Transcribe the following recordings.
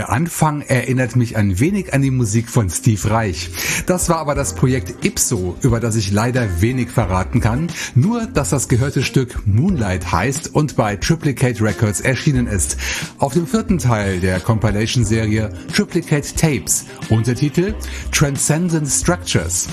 Der Anfang erinnert mich ein wenig an die Musik von Steve Reich. Das war aber das Projekt Ipso, über das ich leider wenig verraten kann. Nur, dass das gehörte Stück Moonlight heißt und bei Triplicate Records erschienen ist. Auf dem vierten Teil der Compilation-Serie Triplicate Tapes. Untertitel Transcendent Structures.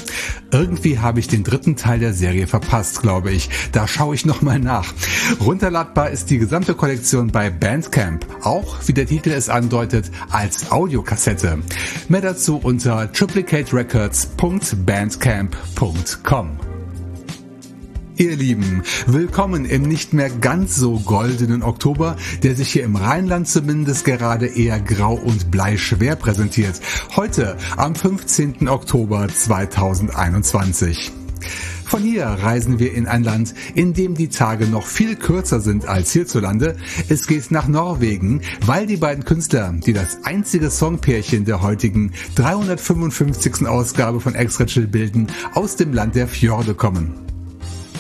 Irgendwie habe ich den dritten Teil der Serie verpasst, glaube ich. Da schaue ich nochmal nach. Runterladbar ist die gesamte Kollektion bei Bandcamp. Auch, wie der Titel es andeutet, als Audiokassette. Mehr dazu unter triplicaterecords.bandcamp.com. Ihr Lieben, willkommen im nicht mehr ganz so goldenen Oktober, der sich hier im Rheinland zumindest gerade eher grau und bleischwer präsentiert. Heute am 15. Oktober 2021. Von hier reisen wir in ein Land, in dem die Tage noch viel kürzer sind als hierzulande. Es geht nach Norwegen, weil die beiden Künstler, die das einzige Songpärchen der heutigen 355. Ausgabe von Chill bilden, aus dem Land der Fjorde kommen.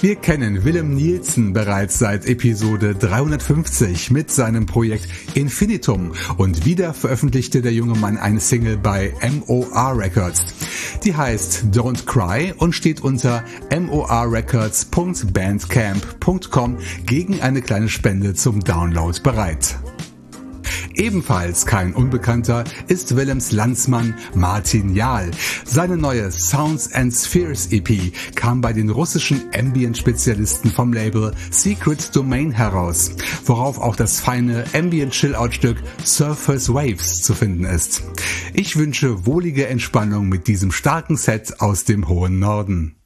Wir kennen Willem Nielsen bereits seit Episode 350 mit seinem Projekt Infinitum und wieder veröffentlichte der junge Mann eine Single bei MOR Records. Die heißt Don't Cry und steht unter morrecords.bandcamp.com gegen eine kleine Spende zum Download bereit. Ebenfalls kein Unbekannter ist Willems Landsmann Martin Jahl. Seine neue Sounds and Spheres EP kam bei den russischen Ambient-Spezialisten vom Label Secret Domain heraus, worauf auch das feine Ambient Chill-Out-Stück Surface Waves zu finden ist. Ich wünsche wohlige Entspannung mit diesem starken Set aus dem hohen Norden.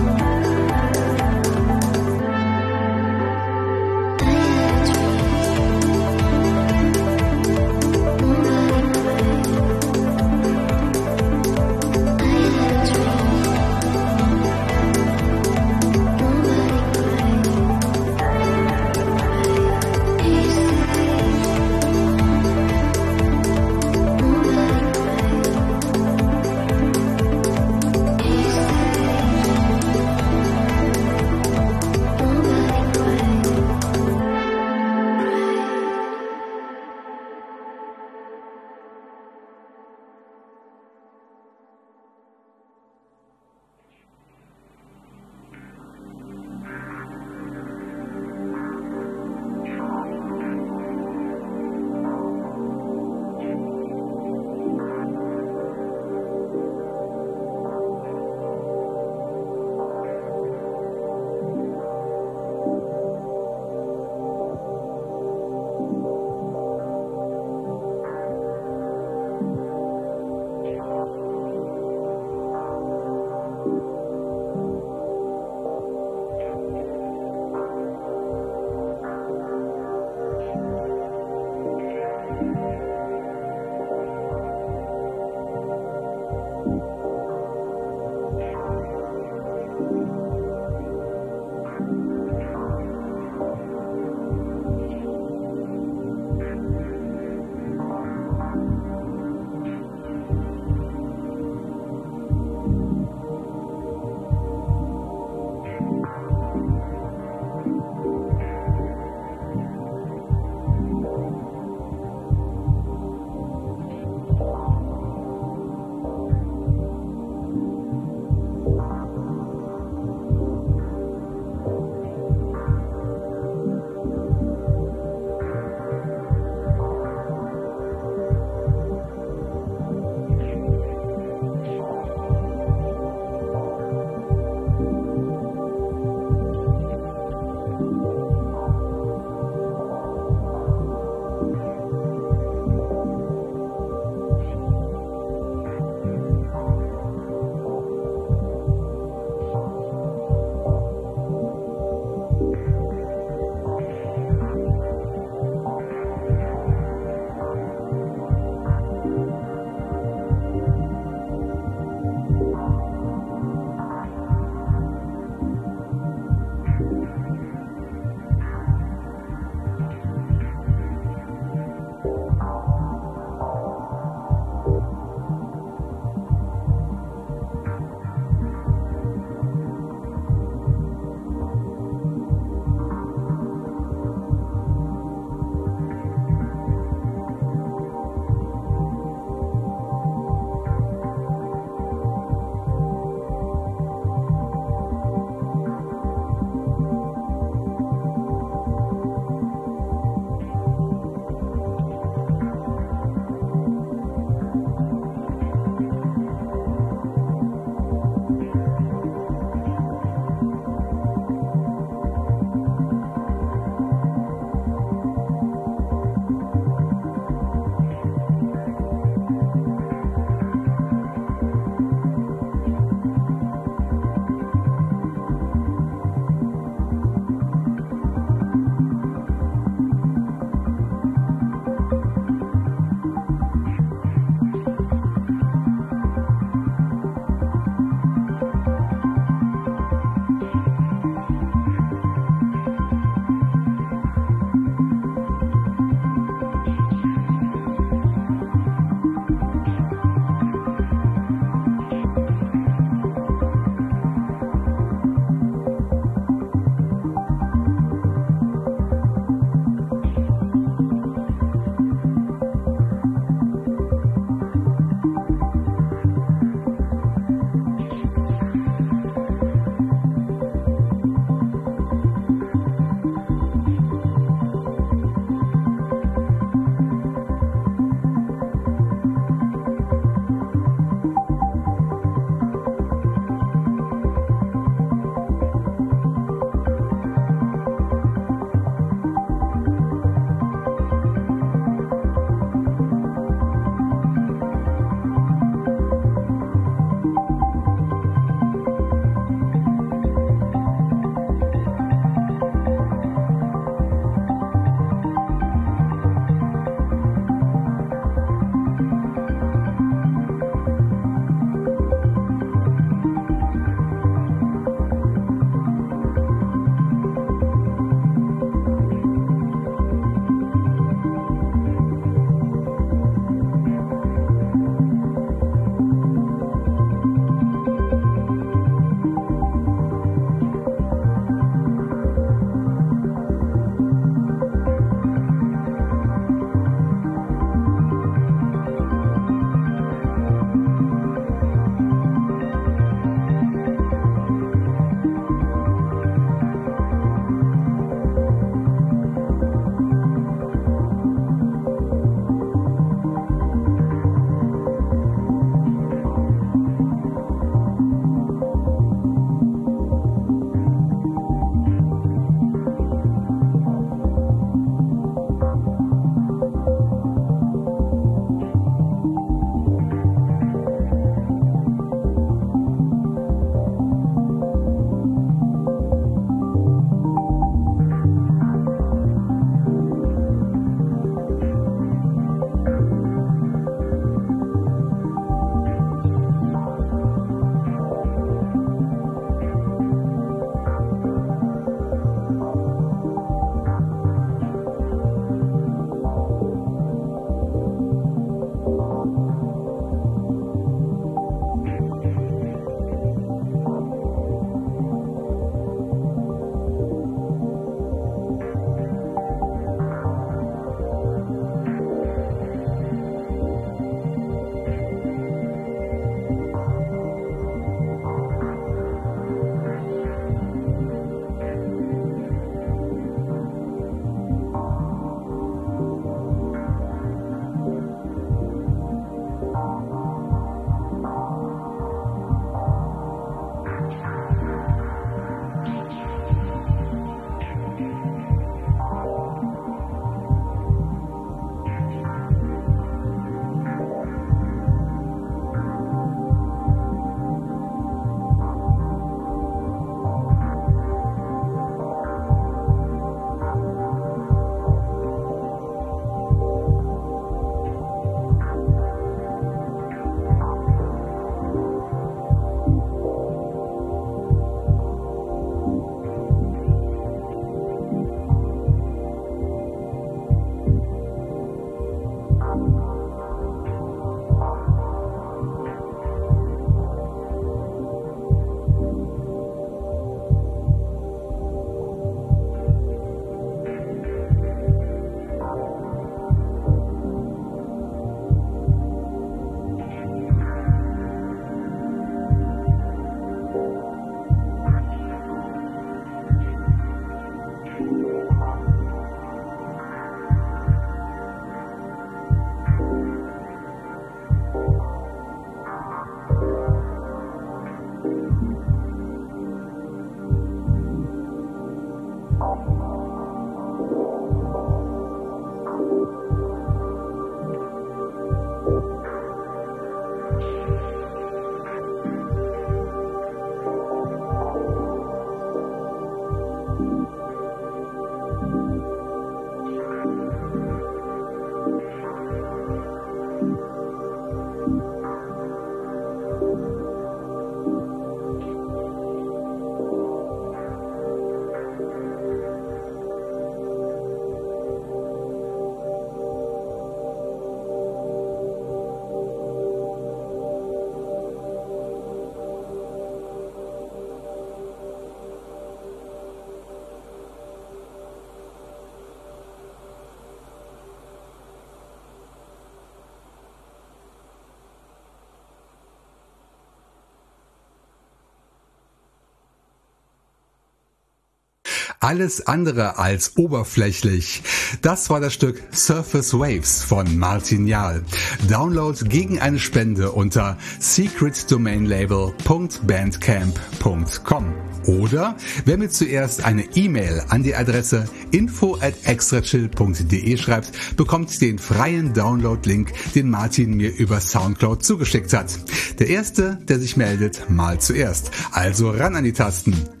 Alles andere als oberflächlich. Das war das Stück Surface Waves von Martin Jahl. Download gegen eine Spende unter secretdomainlabel.bandcamp.com. Oder wer mir zuerst eine E-Mail an die Adresse info at extrachill.de schreibt, bekommt den freien Download-Link, den Martin mir über Soundcloud zugeschickt hat. Der erste, der sich meldet, mal zuerst. Also ran an die Tasten.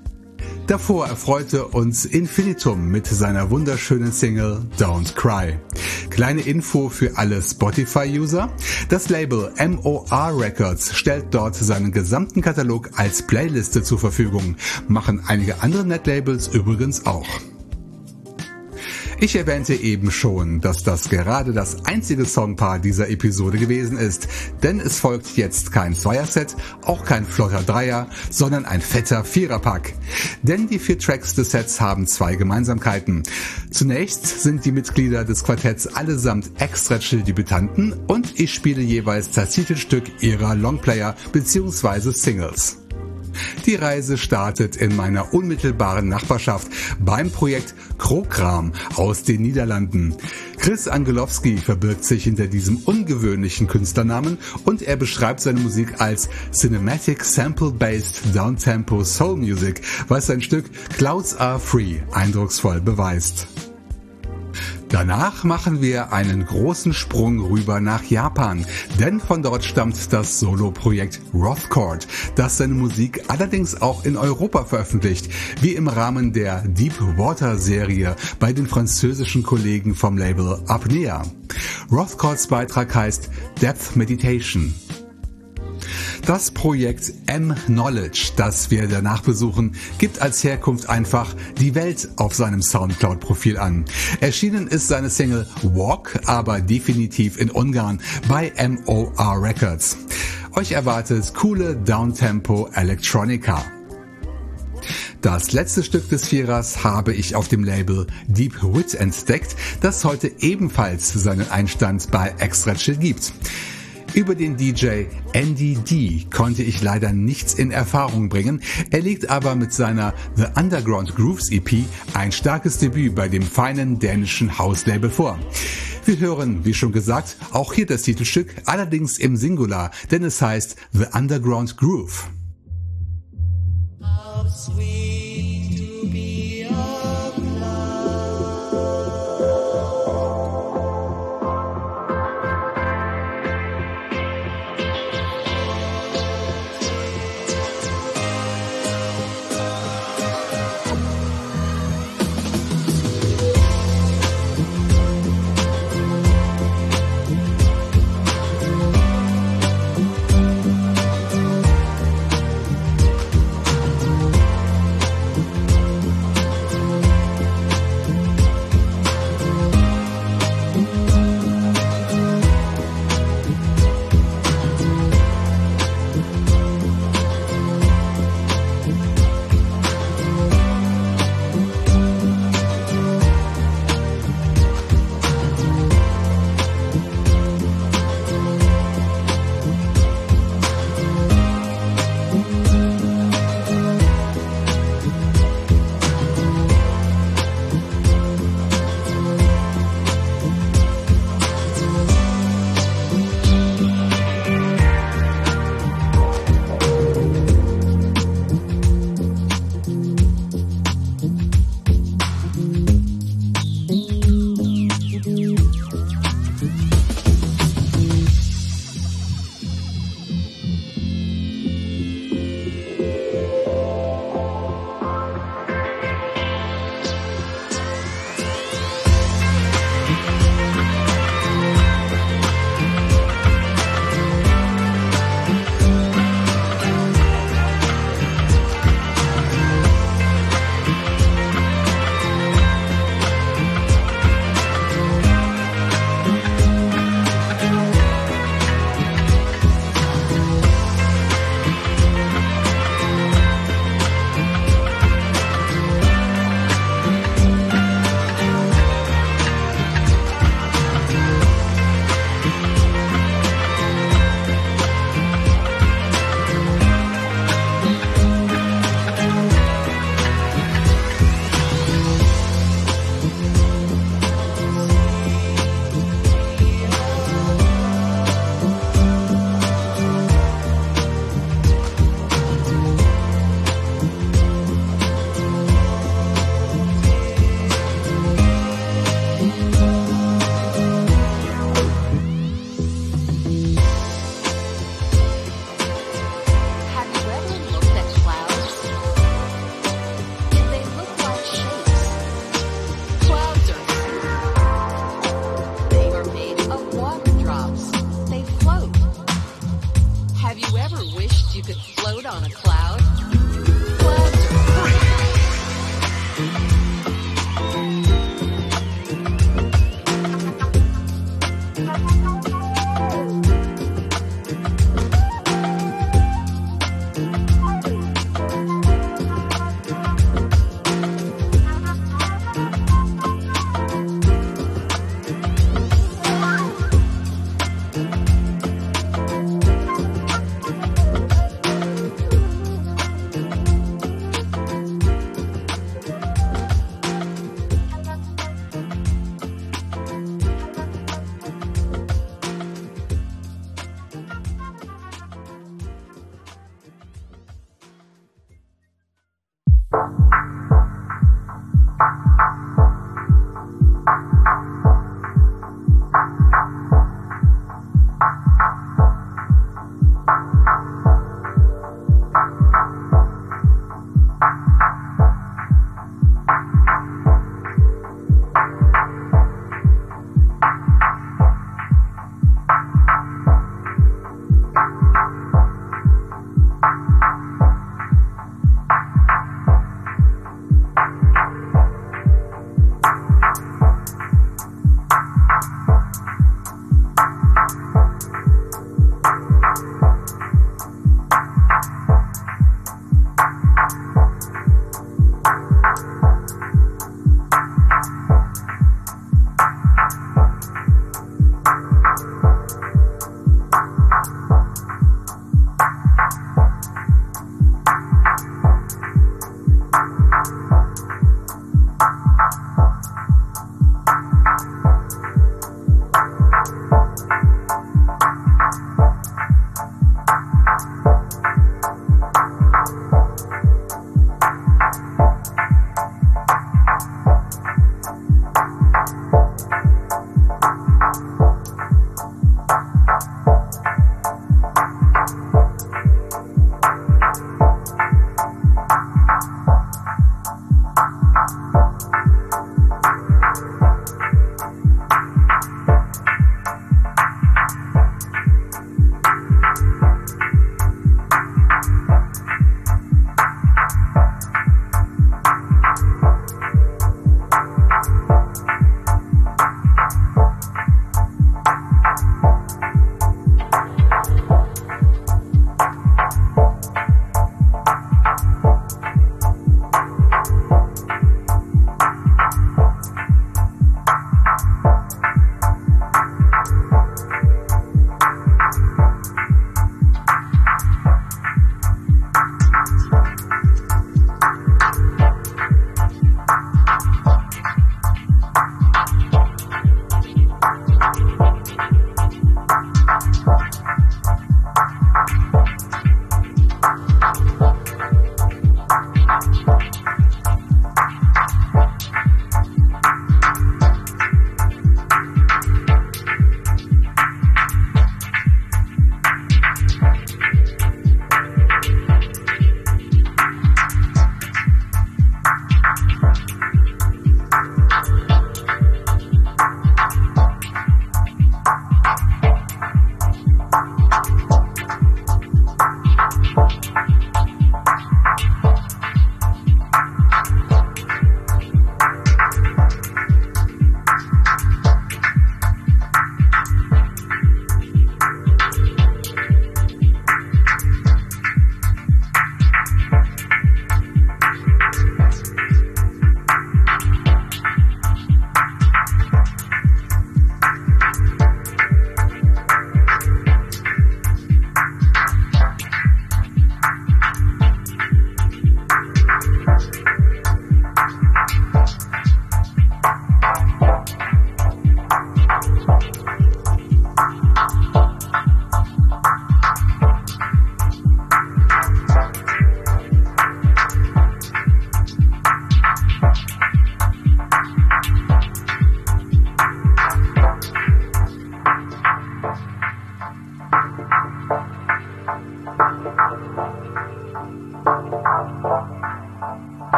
Davor erfreute uns Infinitum mit seiner wunderschönen Single Don't Cry. Kleine Info für alle Spotify-User. Das Label MOR Records stellt dort seinen gesamten Katalog als Playliste zur Verfügung, machen einige andere Netlabels übrigens auch. Ich erwähnte eben schon, dass das gerade das einzige Songpaar dieser Episode gewesen ist, denn es folgt jetzt kein Zweierset, auch kein flotter Dreier, sondern ein fetter Viererpack. Denn die vier Tracks des Sets haben zwei Gemeinsamkeiten. Zunächst sind die Mitglieder des Quartetts allesamt extra chill Debütanten und ich spiele jeweils das Titelstück ihrer Longplayer bzw. Singles. Die Reise startet in meiner unmittelbaren Nachbarschaft beim Projekt Krokram aus den Niederlanden. Chris Angelowski verbirgt sich hinter diesem ungewöhnlichen Künstlernamen und er beschreibt seine Musik als Cinematic Sample-Based Downtempo Soul Music, was sein Stück Clouds Are Free eindrucksvoll beweist. Danach machen wir einen großen Sprung rüber nach Japan, denn von dort stammt das Solo-Projekt Rothcord, das seine Musik allerdings auch in Europa veröffentlicht, wie im Rahmen der Deep Water Serie bei den französischen Kollegen vom Label Apnea. Rothcords Beitrag heißt Depth Meditation. Das Projekt M-Knowledge, das wir danach besuchen, gibt als Herkunft einfach die Welt auf seinem Soundcloud-Profil an. Erschienen ist seine Single Walk, aber definitiv in Ungarn bei MOR Records. Euch erwartet coole Downtempo Electronica. Das letzte Stück des Vierers habe ich auf dem Label Deep Wit entdeckt, das heute ebenfalls seinen Einstand bei Extra Chill gibt. Über den DJ Andy D konnte ich leider nichts in Erfahrung bringen. Er legt aber mit seiner The Underground Grooves EP ein starkes Debüt bei dem feinen dänischen Hauslabel vor. Wir hören, wie schon gesagt, auch hier das Titelstück, allerdings im Singular, denn es heißt The Underground Groove.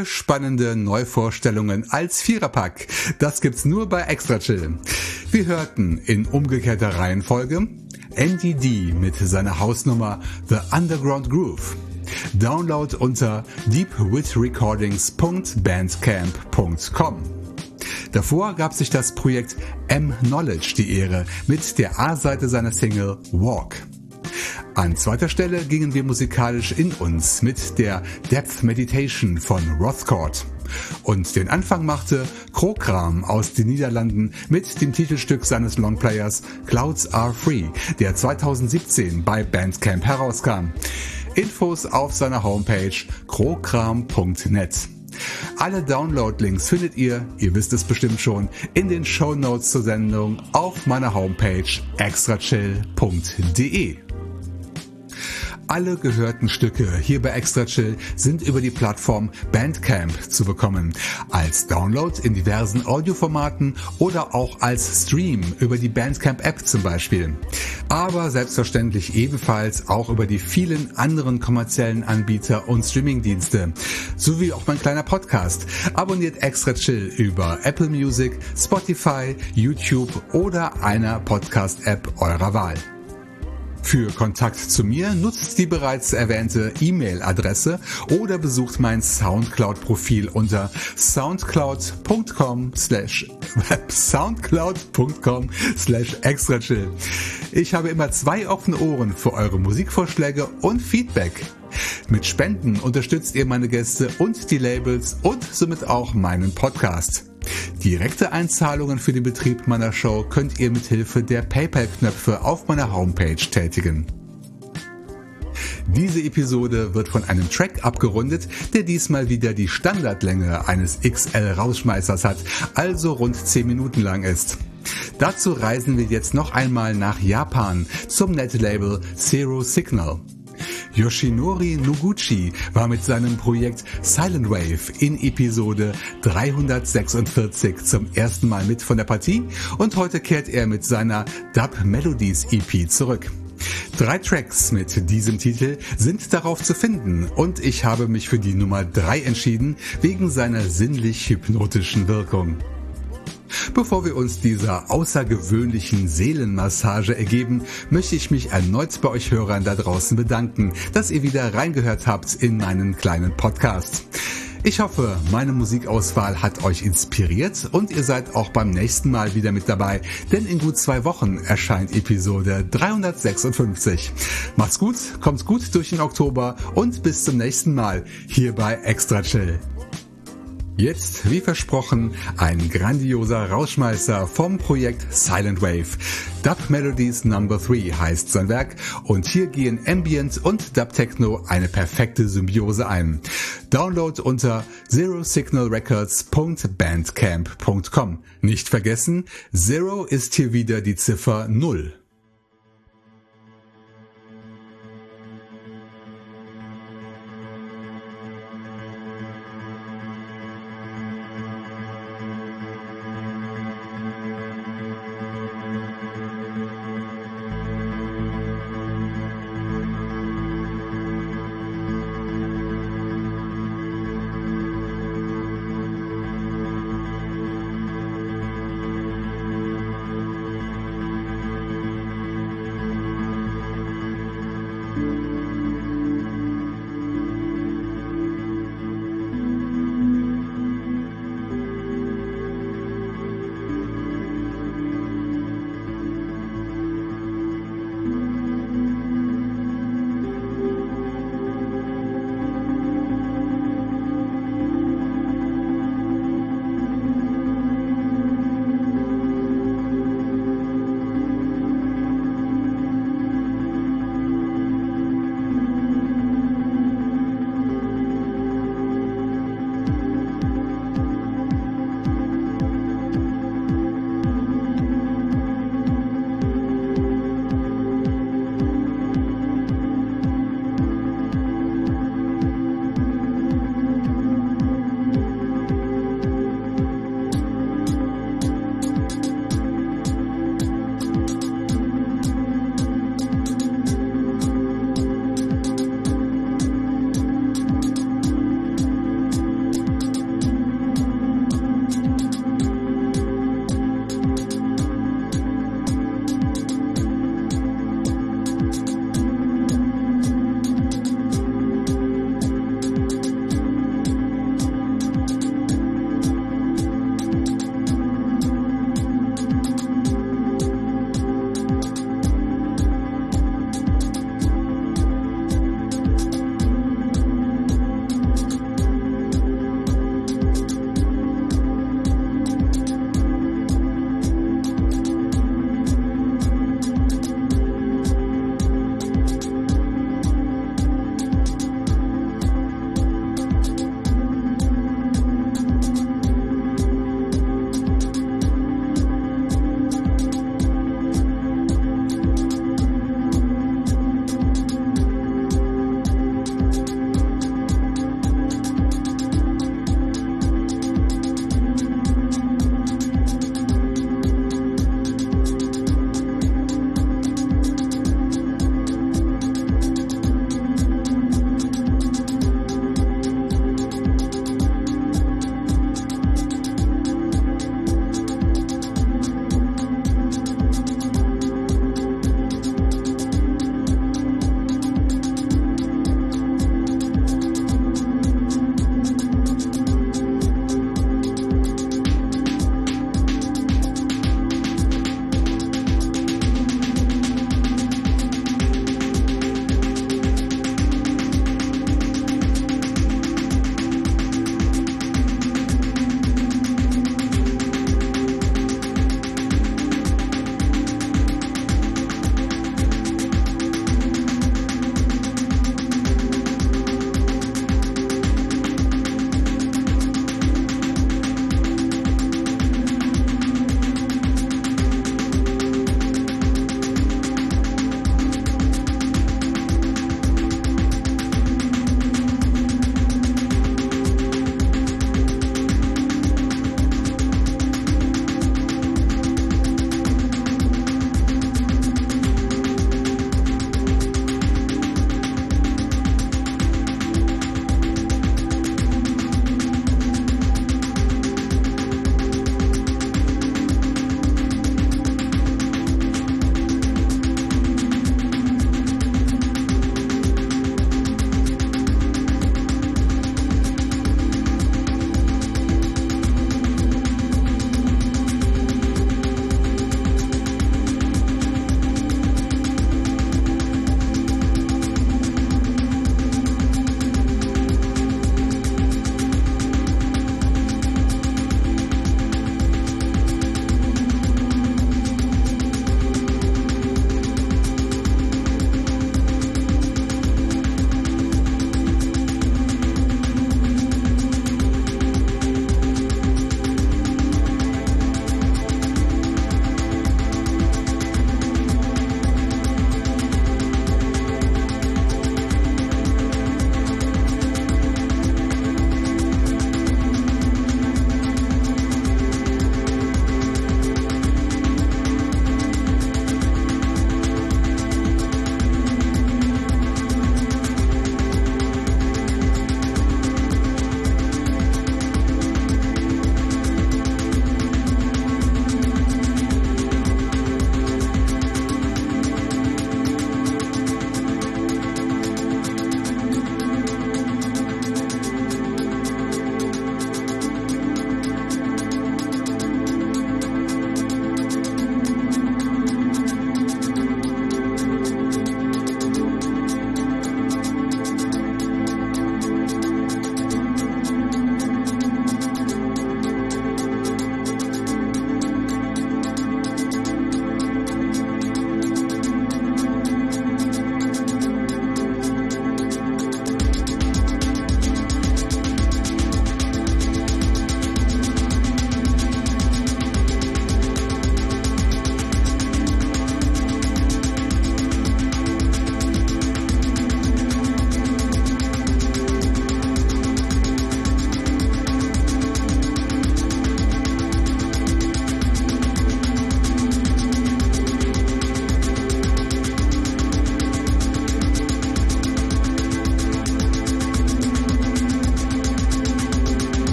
Vier spannende Neuvorstellungen als Viererpack. Das gibt's nur bei Extra Chill. Wir hörten in umgekehrter Reihenfolge Andy D mit seiner Hausnummer The Underground Groove. Download unter deepwitrecordings.bandcamp.com. Davor gab sich das Projekt M-Knowledge die Ehre mit der A-Seite seiner Single Walk. An zweiter Stelle gingen wir musikalisch in uns mit der Depth Meditation von Rothcord. Und den Anfang machte Krokram aus den Niederlanden mit dem Titelstück seines Longplayers Clouds Are Free, der 2017 bei Bandcamp herauskam. Infos auf seiner Homepage krokram.net. Alle Download-Links findet ihr, ihr wisst es bestimmt schon, in den Show Notes zur Sendung auf meiner Homepage extrachill.de. Alle gehörten Stücke hier bei Extra Chill sind über die Plattform Bandcamp zu bekommen. Als Download in diversen Audioformaten oder auch als Stream über die Bandcamp App zum Beispiel. Aber selbstverständlich ebenfalls auch über die vielen anderen kommerziellen Anbieter und Streamingdienste. Sowie auch mein kleiner Podcast. Abonniert Extra Chill über Apple Music, Spotify, YouTube oder einer Podcast-App eurer Wahl. Für Kontakt zu mir nutzt die bereits erwähnte E-Mail-Adresse oder besucht mein Soundcloud-Profil unter soundcloud.com slash soundcloud.com slash extrachill. Ich habe immer zwei offene Ohren für eure Musikvorschläge und Feedback. Mit Spenden unterstützt ihr meine Gäste und die Labels und somit auch meinen Podcast. Direkte Einzahlungen für den Betrieb meiner Show könnt ihr mit Hilfe der PayPal-Knöpfe auf meiner Homepage tätigen. Diese Episode wird von einem Track abgerundet, der diesmal wieder die Standardlänge eines XL-Rausschmeißers hat, also rund 10 Minuten lang ist. Dazu reisen wir jetzt noch einmal nach Japan zum Netlabel Zero Signal. Yoshinori Noguchi war mit seinem Projekt Silent Wave in Episode 346 zum ersten Mal mit von der Partie und heute kehrt er mit seiner Dub Melodies EP zurück. Drei Tracks mit diesem Titel sind darauf zu finden und ich habe mich für die Nummer 3 entschieden wegen seiner sinnlich-hypnotischen Wirkung. Bevor wir uns dieser außergewöhnlichen Seelenmassage ergeben, möchte ich mich erneut bei euch Hörern da draußen bedanken, dass ihr wieder reingehört habt in meinen kleinen Podcast. Ich hoffe, meine Musikauswahl hat euch inspiriert und ihr seid auch beim nächsten Mal wieder mit dabei, denn in gut zwei Wochen erscheint Episode 356. Macht's gut, kommt gut durch den Oktober und bis zum nächsten Mal hier bei Extra Chill. Jetzt, wie versprochen, ein grandioser Rauschmeißer vom Projekt Silent Wave. Dub Melodies Number 3 heißt sein Werk und hier gehen Ambient und Dub Techno eine perfekte Symbiose ein. Download unter zerosignalrecords.bandcamp.com. Nicht vergessen, Zero ist hier wieder die Ziffer 0.